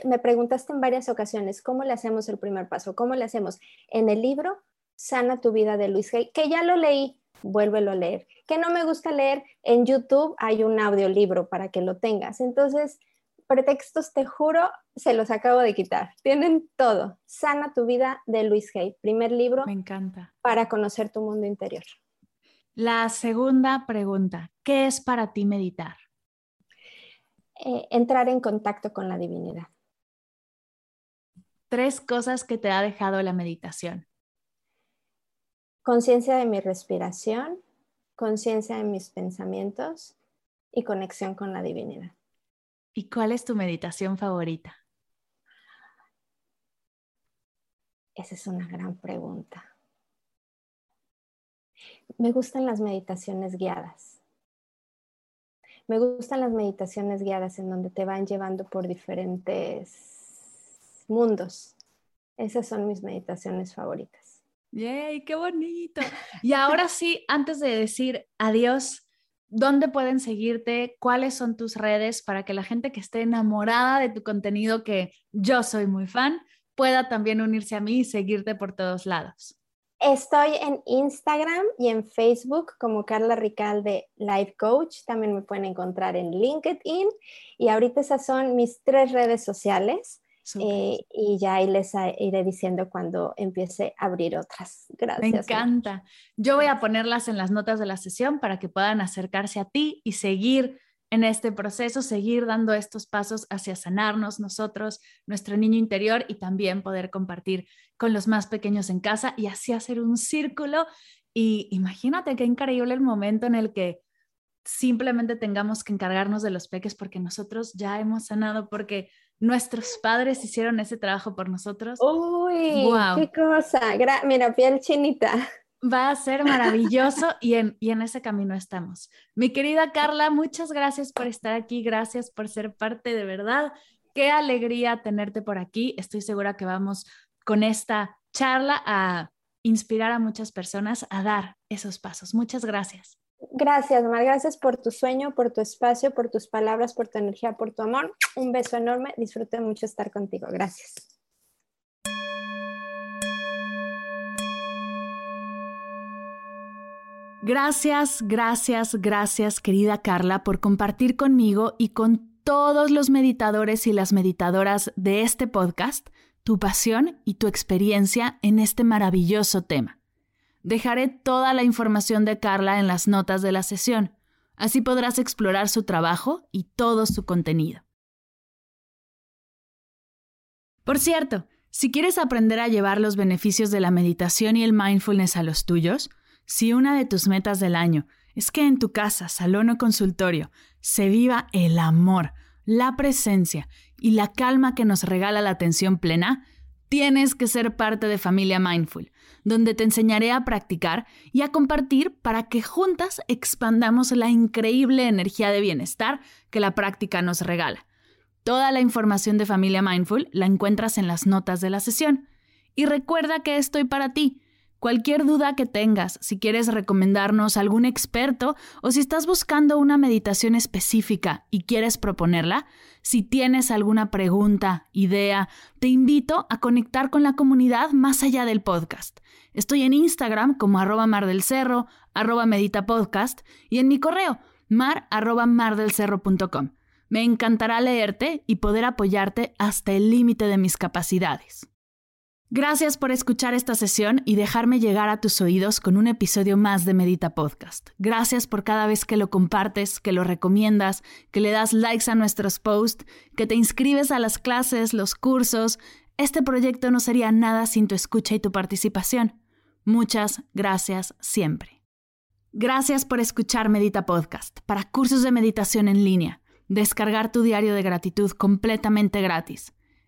me, preguntaste en varias ocasiones, ¿cómo le hacemos el primer paso? ¿Cómo le hacemos? En el libro Sana tu vida de Luis Hay, que ya lo leí, vuélvelo a leer. Que no me gusta leer, en YouTube hay un audiolibro para que lo tengas. Entonces, pretextos, te juro, se los acabo de quitar. Tienen todo. Sana tu vida de Luis Hay, primer libro. Me encanta. Para conocer tu mundo interior. La segunda pregunta, ¿qué es para ti meditar? Eh, entrar en contacto con la divinidad. Tres cosas que te ha dejado la meditación. Conciencia de mi respiración, conciencia de mis pensamientos y conexión con la divinidad. ¿Y cuál es tu meditación favorita? Esa es una gran pregunta. Me gustan las meditaciones guiadas. Me gustan las meditaciones guiadas en donde te van llevando por diferentes mundos. Esas son mis meditaciones favoritas. ¡Yay! ¡Qué bonito! Y ahora sí, antes de decir adiós, ¿Dónde pueden seguirte? ¿Cuáles son tus redes para que la gente que esté enamorada de tu contenido, que yo soy muy fan, pueda también unirse a mí y seguirte por todos lados? Estoy en Instagram y en Facebook como Carla Ricalde Life Coach. También me pueden encontrar en LinkedIn. Y ahorita esas son mis tres redes sociales. Eh, y ya ahí les iré diciendo cuando empiece a abrir otras. Gracias. Me encanta. Yo voy a ponerlas en las notas de la sesión para que puedan acercarse a ti y seguir en este proceso, seguir dando estos pasos hacia sanarnos nosotros, nuestro niño interior y también poder compartir con los más pequeños en casa y así hacer un círculo. Y imagínate qué increíble el momento en el que simplemente tengamos que encargarnos de los peques porque nosotros ya hemos sanado, porque nuestros padres hicieron ese trabajo por nosotros. Uy, qué cosa. Mira, piel chinita. Va a ser maravilloso y en, y en ese camino estamos. Mi querida Carla, muchas gracias por estar aquí, gracias por ser parte de verdad. Qué alegría tenerte por aquí. Estoy segura que vamos con esta charla a inspirar a muchas personas a dar esos pasos. Muchas gracias. Gracias, Mar. Gracias por tu sueño, por tu espacio, por tus palabras, por tu energía, por tu amor. Un beso enorme. Disfruté mucho estar contigo. Gracias. Gracias, gracias, gracias, querida Carla, por compartir conmigo y con todos los meditadores y las meditadoras de este podcast tu pasión y tu experiencia en este maravilloso tema. Dejaré toda la información de Carla en las notas de la sesión. Así podrás explorar su trabajo y todo su contenido. Por cierto, si quieres aprender a llevar los beneficios de la meditación y el mindfulness a los tuyos, si una de tus metas del año es que en tu casa, salón o consultorio se viva el amor, la presencia y la calma que nos regala la atención plena, tienes que ser parte de Familia Mindful, donde te enseñaré a practicar y a compartir para que juntas expandamos la increíble energía de bienestar que la práctica nos regala. Toda la información de Familia Mindful la encuentras en las notas de la sesión. Y recuerda que estoy para ti Cualquier duda que tengas, si quieres recomendarnos algún experto o si estás buscando una meditación específica y quieres proponerla, si tienes alguna pregunta, idea, te invito a conectar con la comunidad más allá del podcast. Estoy en Instagram como arroba mar del cerro, arroba meditapodcast y en mi correo mar arroba mardelcerro.com. Me encantará leerte y poder apoyarte hasta el límite de mis capacidades. Gracias por escuchar esta sesión y dejarme llegar a tus oídos con un episodio más de Medita Podcast. Gracias por cada vez que lo compartes, que lo recomiendas, que le das likes a nuestros posts, que te inscribes a las clases, los cursos. Este proyecto no sería nada sin tu escucha y tu participación. Muchas gracias siempre. Gracias por escuchar Medita Podcast para cursos de meditación en línea. Descargar tu diario de gratitud completamente gratis